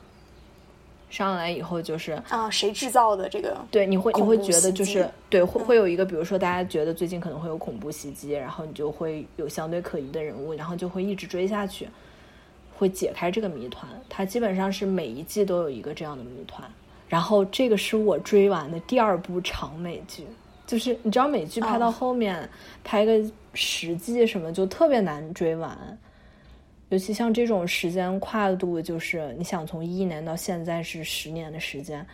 上来以后就是啊，谁制造的这个？对，你会你会觉得就是对，会会有一个，比如说大家觉得最近可能会有恐怖袭击，然后你就会有相对可疑的人物，然后就会一直追下去。会解开这个谜团，它基本上是每一季都有一个这样的谜团。然后这个是我追完的第二部长美剧，就是你知道美剧拍到后面拍个十季什么就特别难追完，尤其像这种时间跨度，就是你想从一年到现在是十年的时间，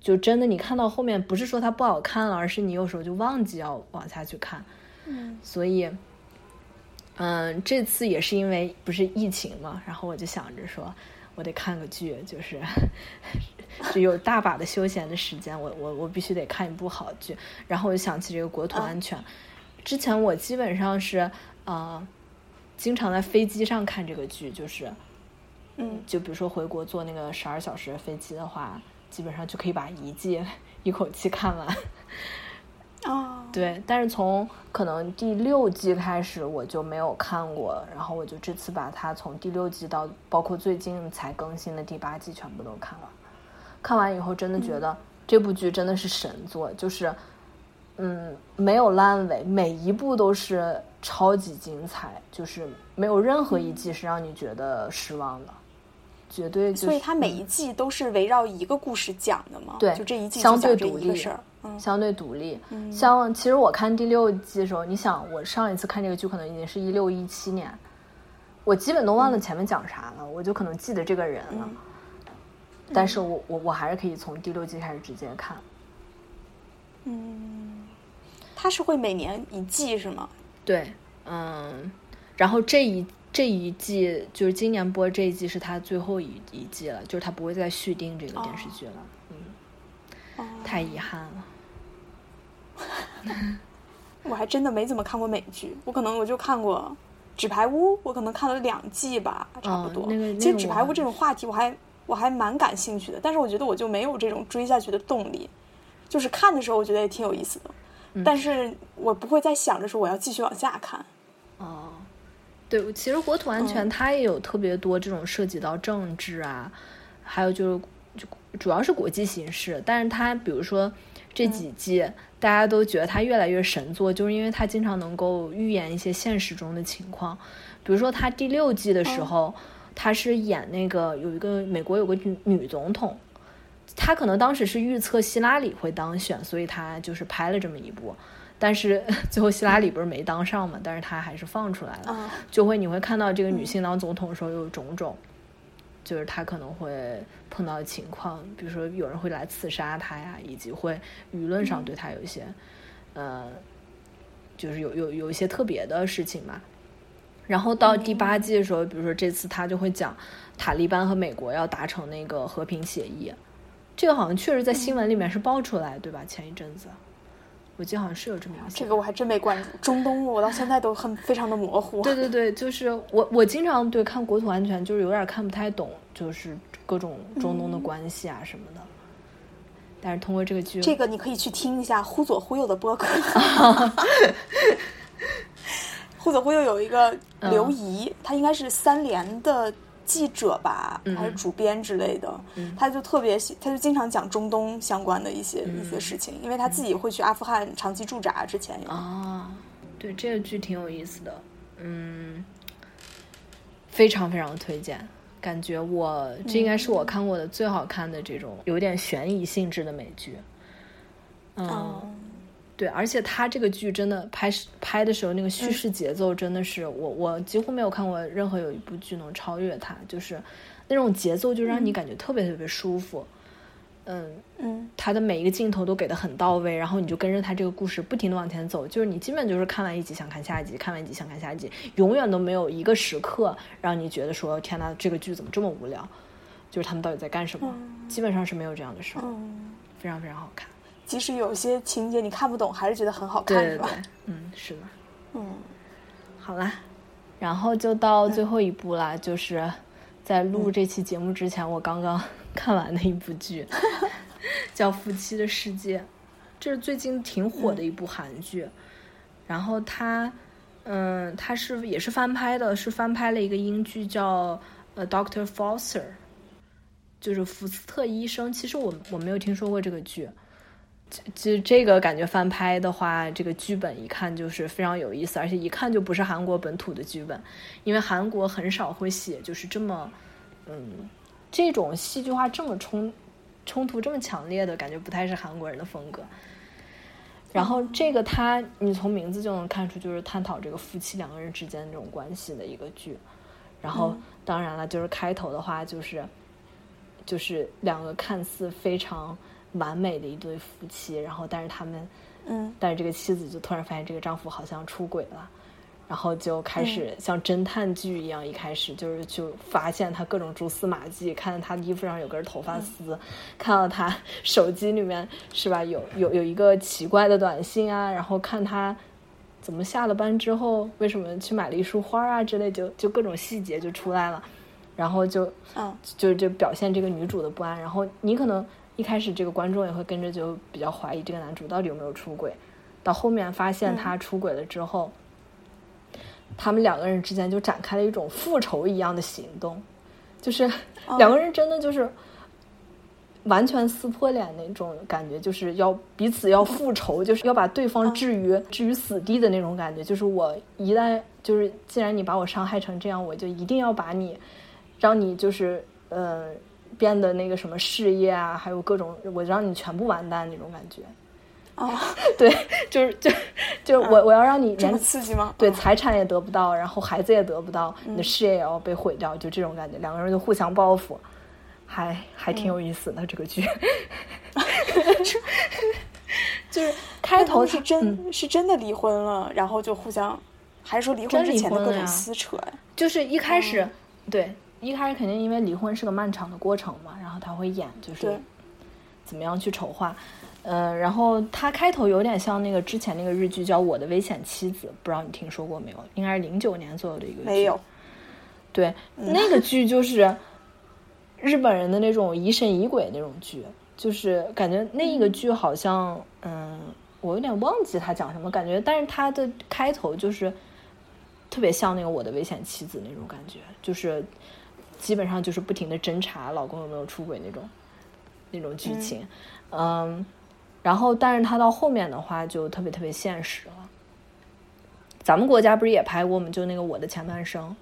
就真的你看到后面不是说它不好看了，而是你有时候就忘记要往下去看。嗯，所以。嗯，这次也是因为不是疫情嘛，然后我就想着说，我得看个剧，就是 <laughs> 就有大把的休闲的时间，我我我必须得看一部好剧。然后我就想起这个国土安全，之前我基本上是呃，经常在飞机上看这个剧，就是嗯，就比如说回国坐那个十二小时的飞机的话，基本上就可以把一季 <laughs> 一口气看完。哦，<laughs> 对，但是从可能第六季开始我就没有看过，然后我就这次把它从第六季到包括最近才更新的第八季全部都看完。看完以后真的觉得这部剧真的是神作，就是嗯没有烂尾，每一部都是超级精彩，就是没有任何一季是让你觉得失望的，绝对。所以它每一季都是围绕一个故事讲的吗？对，就这一季相对独立事儿。相对独立，像其实我看第六季的时候，你想我上一次看这个剧可能已经是一六一七年，我基本都忘了前面讲啥了，我就可能记得这个人了，但是我我我还是可以从第六季开始直接看。嗯，它是会每年一季是吗？对，嗯，然后这一这一季就是今年播这一季是他最后一一季了，就是他不会再续订这个电视剧了，嗯，太遗憾了。<laughs> 我还真的没怎么看过美剧，我可能我就看过《纸牌屋》，我可能看了两季吧，差不多。其实《纸牌屋》这种话题，我还我还蛮感兴趣的，但是我觉得我就没有这种追下去的动力。就是看的时候，我觉得也挺有意思的，但是我不会再想着说我要继续往下看。哦，对，其实国土安全它也有特别多这种涉及到政治啊，还有就是就主要是国际形势，但是它比如说。这几季大家都觉得他越来越神作，就是因为他经常能够预言一些现实中的情况。比如说他第六季的时候，他是演那个有一个美国有个女女总统，他可能当时是预测希拉里会当选，所以他就是拍了这么一部。但是 <laughs> 最后希拉里不是没当上嘛，但是他还是放出来了，就会你会看到这个女性当总统的时候有种种。就是他可能会碰到的情况，比如说有人会来刺杀他呀，以及会舆论上对他有一些，呃，就是有有有一些特别的事情嘛。然后到第八季的时候，比如说这次他就会讲塔利班和美国要达成那个和平协议，这个好像确实在新闻里面是爆出来，对吧？前一阵子。我记得好像是有这么这个我还真没关注。中东我到现在都很非常的模糊。对对对，就是我我经常对看国土安全就是有点看不太懂，就是各种中东的关系啊什么的。但是通过这个剧，这个你可以去听一下《忽左忽右》的播客。<laughs> <laughs> 忽左忽右有一个刘怡，他应该是三联的。记者吧，还是主编之类的，他就特别喜，他就经常讲中东相关的一些一些事情，因为他自己会去阿富汗长期驻扎。之前啊，对这个剧挺有意思的，嗯，非常非常推荐，感觉我这应该是我看过的最好看的这种有点悬疑性质的美剧，嗯。对，而且他这个剧真的拍拍的时候，那个叙事节奏真的是我我几乎没有看过任何有一部剧能超越它，就是那种节奏就让你感觉特别特别舒服。嗯嗯，他的每一个镜头都给的很到位，然后你就跟着他这个故事不停的往前走，就是你基本就是看完一集想看下一集，看完一集想看下一集，永远都没有一个时刻让你觉得说天呐，这个剧怎么这么无聊？就是他们到底在干什么？基本上是没有这样的时候，非常非常好看。即使有些情节你看不懂，还是觉得很好看，是吧？嗯，是的。嗯，好啦，然后就到最后一部啦，就是在录这期节目之前，我刚刚 <laughs> 看完的一部剧，<laughs> 叫《夫妻的世界》，这是最近挺火的一部韩剧。然后它，嗯，它是也是翻拍的，是翻拍了一个英剧叫《呃 Doctor Foster》，就是福斯特医生。其实我我没有听说过这个剧。就这个感觉翻拍的话，这个剧本一看就是非常有意思，而且一看就不是韩国本土的剧本，因为韩国很少会写就是这么，嗯，这种戏剧化这么冲冲突这么强烈的感觉，不太是韩国人的风格。然后这个他，你从名字就能看出，就是探讨这个夫妻两个人之间这种关系的一个剧。然后当然了，就是开头的话，就是就是两个看似非常。完美的一对夫妻，然后但是他们，嗯，但是这个妻子就突然发现这个丈夫好像出轨了，然后就开始像侦探剧一样，一开始就是就发现他各种蛛丝马迹，看到他衣服上有根头发丝，看到他 <laughs> 手机里面是吧有有有一个奇怪的短信啊，然后看他怎么下了班之后为什么去买了一束花啊之类，就就各种细节就出来了，然后就嗯，就就表现这个女主的不安，然后你可能。一开始这个观众也会跟着就比较怀疑这个男主到底有没有出轨，到后面发现他出轨了之后，他们两个人之间就展开了一种复仇一样的行动，就是两个人真的就是完全撕破脸那种感觉，就是要彼此要复仇，就是要把对方置于置于死地的那种感觉。就是我一旦就是既然你把我伤害成这样，我就一定要把你让你就是呃。变得那个什么事业啊，还有各种，我让你全部完蛋那种感觉。哦，<laughs> 对，就是就就我我要让你连刺激吗？对，财产也得不到，然后孩子也得不到，你的事业也要被毁掉，就这种感觉，两个人就互相报复，还还挺有意思的这个剧。<laughs> 就是 <laughs> 开头是真是真的离婚了，然后就互相，还是说离婚之前的各种撕扯呀？就是一开始对。一开始肯定因为离婚是个漫长的过程嘛，然后他会演就是怎么样去筹划，呃，然后他开头有点像那个之前那个日剧叫《我的危险妻子》，不知道你听说过没有？应该是零九年左右的一个剧。没有。对，那个剧就是日本人的那种疑神疑鬼那种剧，就是感觉那一个剧好像，嗯，我有点忘记他讲什么，感觉，但是他的开头就是特别像那个《我的危险妻子》那种感觉，就是。基本上就是不停的侦查老公有没有出轨那种，那种剧情，嗯，然后但是他到后面的话就特别特别现实了。咱们国家不是也拍过吗？就那个我的前半生，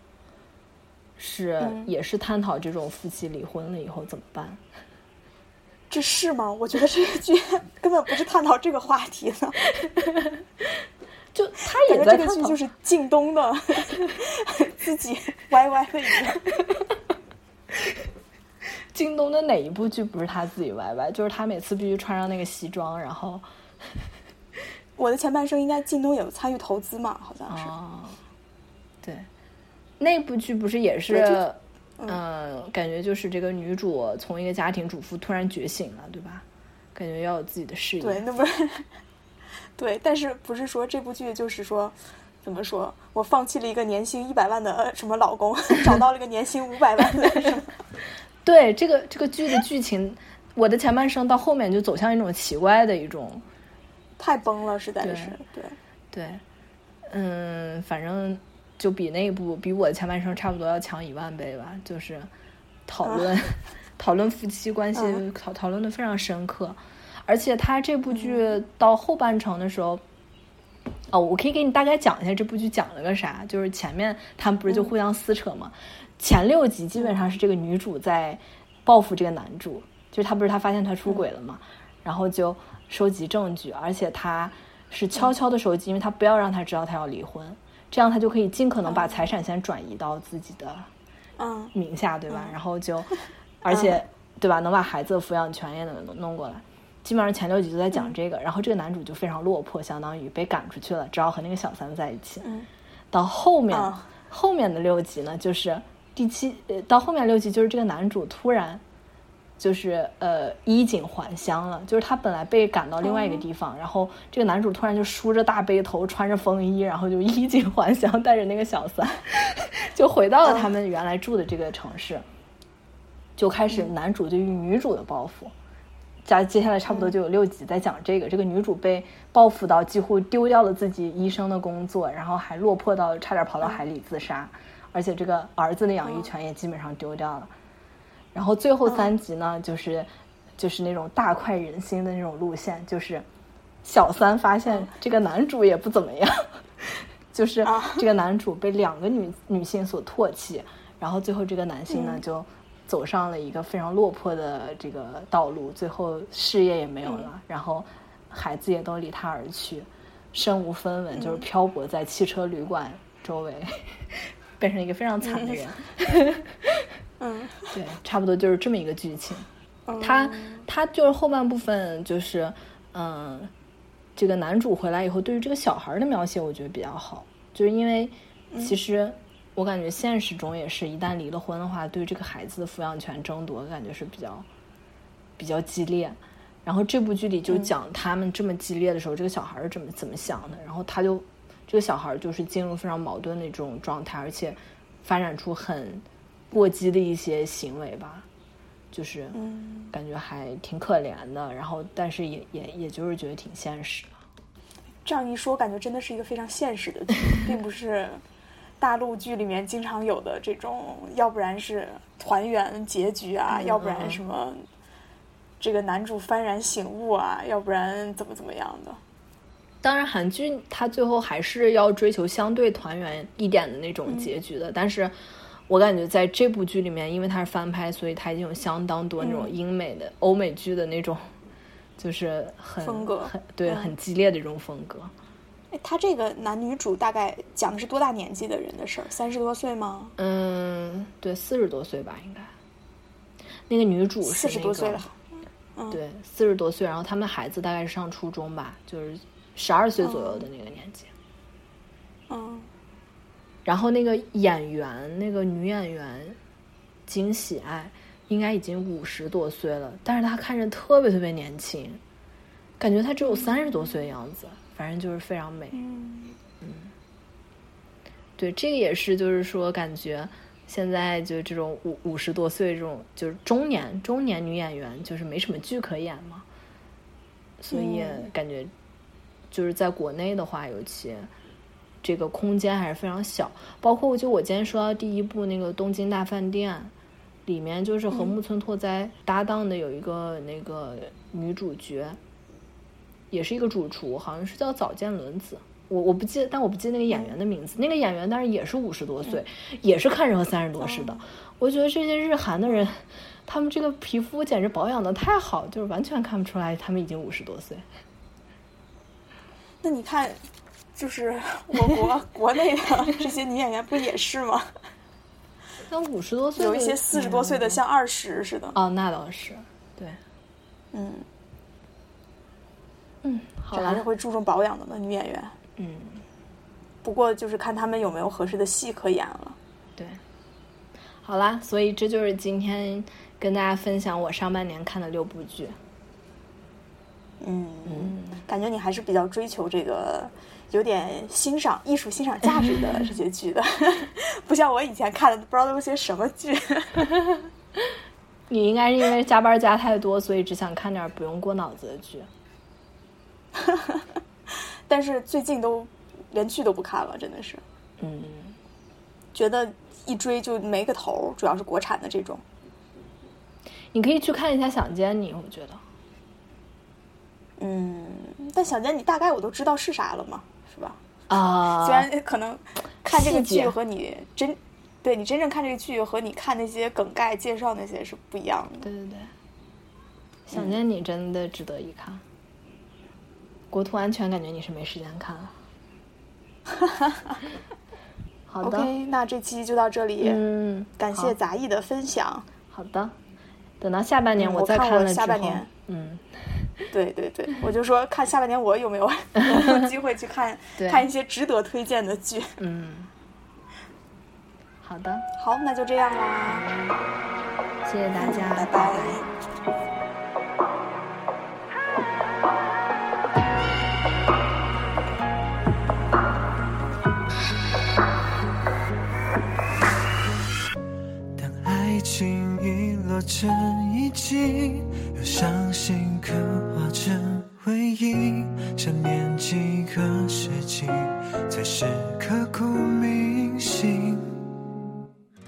是也是探讨这种夫妻离婚了以后怎么办。这是吗？我觉得这个剧根本不是探讨这个话题的。<laughs> 就他也在这个剧就是靳东的 <laughs> 自己歪歪的一个。<laughs> <laughs> 京东的哪一部剧不是他自己歪歪？就是他每次必须穿上那个西装，然后 <laughs> 我的前半生应该京东有参与投资嘛？好像是。对，那部剧不是也是，嗯，感觉就是这个女主从一个家庭主妇突然觉醒了，对吧？感觉要有自己的事业。对，那不是 <laughs> 对，但是不是说这部剧就是说。怎么说？我放弃了一个年薪一百万的什么老公，<laughs> 找到了一个年薪五百万的什么？<laughs> 对，这个这个剧的剧情，我的前半生到后面就走向一种奇怪的一种，太崩了，实在是对对，嗯，反正就比那部比我的前半生差不多要强一万倍吧。就是讨论 <laughs> 讨论夫妻关系，讨讨论的非常深刻，而且他这部剧到后半程的时候。哦，我可以给你大概讲一下这部剧讲了个啥。就是前面他们不是就互相撕扯吗？前六集基本上是这个女主在报复这个男主，就是他不是他发现他出轨了嘛，然后就收集证据，而且他是悄悄的收集，因为他不要让他知道他要离婚，这样他就可以尽可能把财产先转移到自己的嗯名下，对吧？然后就 <laughs> 而且对吧？能把孩子的抚养权也能弄过来。基本上前六集就在讲这个，然后这个男主就非常落魄，相当于被赶出去了，只好和那个小三在一起。到后面后面的六集呢，就是第七呃，到后面六集就是这个男主突然就是呃衣锦还乡了，就是他本来被赶到另外一个地方，然后这个男主突然就梳着大背头，穿着风衣，然后就衣锦还乡，带着那个小三 <laughs> 就回到了他们原来住的这个城市，就开始男主对于女主的报复。加接下来差不多就有六集在讲这个，这个女主被报复到几乎丢掉了自己医生的工作，然后还落魄到差点跑到海里自杀，而且这个儿子的养育权也基本上丢掉了。然后最后三集呢，就是就是那种大快人心的那种路线，就是小三发现这个男主也不怎么样，<laughs> 就是这个男主被两个女女性所唾弃，然后最后这个男性呢就。走上了一个非常落魄的这个道路，最后事业也没有了，然后孩子也都离他而去，身无分文，就是漂泊在汽车旅馆周围，<laughs> 变成一个非常惨的人。嗯，<laughs> 对，差不多就是这么一个剧情。他他就是后半部分就是嗯，这个男主回来以后，对于这个小孩的描写，我觉得比较好，就是因为其实。我感觉现实中也是，一旦离了婚的话，对这个孩子的抚养权争夺感觉是比较比较激烈。然后这部剧里就讲他们这么激烈的时候，这个小孩是怎么怎么想的。然后他就这个小孩就是进入非常矛盾的这种状态，而且发展出很过激的一些行为吧，就是感觉还挺可怜的。然后但是也也也就是觉得挺现实的。这样一说，感觉真的是一个非常现实的剧，并不是。大陆剧里面经常有的这种，要不然是团圆结局啊，要不然什么这个男主幡然醒悟啊，要不然怎么怎么样的。当然，韩剧它最后还是要追求相对团圆一点的那种结局的。但是我感觉在这部剧里面，因为它是翻拍，所以它已经有相当多那种英美的、欧美剧的那种，就是很风格，很对，很激烈的这种风格。哎，他这个男女主大概讲的是多大年纪的人的事儿？三十多岁吗？嗯，对，四十多岁吧，应该。那个女主四十多岁了，对，四十多岁，然后他们孩子大概是上初中吧，就是十二岁左右的那个年纪。嗯。然后那个演员，那个女演员金喜爱，应该已经五十多岁了，但是她看着特别特别年轻，感觉她只有三十多岁的样子。反正就是非常美，嗯，对，这个也是，就是说，感觉现在就这种五五十多岁这种，就是中年中年女演员，就是没什么剧可演嘛，所以感觉就是在国内的话，尤其这个空间还是非常小。包括就我今天说到第一部那个《东京大饭店》，里面就是和木村拓哉搭档的有一个那个女主角。也是一个主厨，好像是叫早见伦子，我我不记得，但我不记得那个演员的名字。那个演员当然也是五十多岁，也是看着和三十多似的。我觉得这些日韩的人，他们这个皮肤简直保养的太好，就是完全看不出来他们已经五十多岁。那你看，就是我国 <laughs> 国内的这些女演员不也是吗？那五十多岁有一些四十多岁的像二十似的。哦，那倒是，对，嗯。嗯，这还是会注重保养的嘛，女演员。嗯，不过就是看他们有没有合适的戏可演了。对，好啦，所以这就是今天跟大家分享我上半年看的六部剧。嗯嗯，感觉你还是比较追求这个有点欣赏艺术欣赏价值的这些剧的，<laughs> 不像我以前看的不知道都是些什么剧。<laughs> 你应该是因为加班加太多，所以只想看点不用过脑子的剧。<laughs> 但是最近都连剧都不看了，真的是，嗯，觉得一追就没个头，主要是国产的这种。你可以去看一下《想见你》，我觉得，嗯，但《想见你》大概我都知道是啥了嘛，是吧？啊，虽然可能看这个剧和你真对你真正看这个剧和你看那些梗概介绍那些是不一样的。对对对，《想见你》真的值得一看。国土安全，感觉你是没时间看了。<laughs> 好的，那这期就到这里。嗯，感谢杂艺的分享。好的，等到下半年我再看了下半年，嗯，对对对，我就说看下半年我有没有 <laughs> 有机会去看 <laughs> 看一些值得推荐的剧。嗯，好的，好，那就这样啦，谢谢大家，拜拜。成遗迹，用伤心刻画成回忆，想念几个世纪，才是刻骨铭心。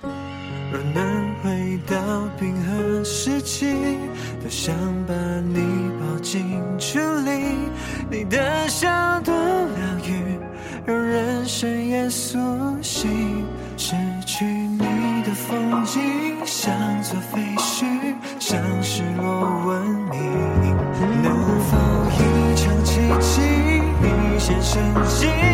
若能回到冰河时期，多想把你抱进处理，你的笑眼神坚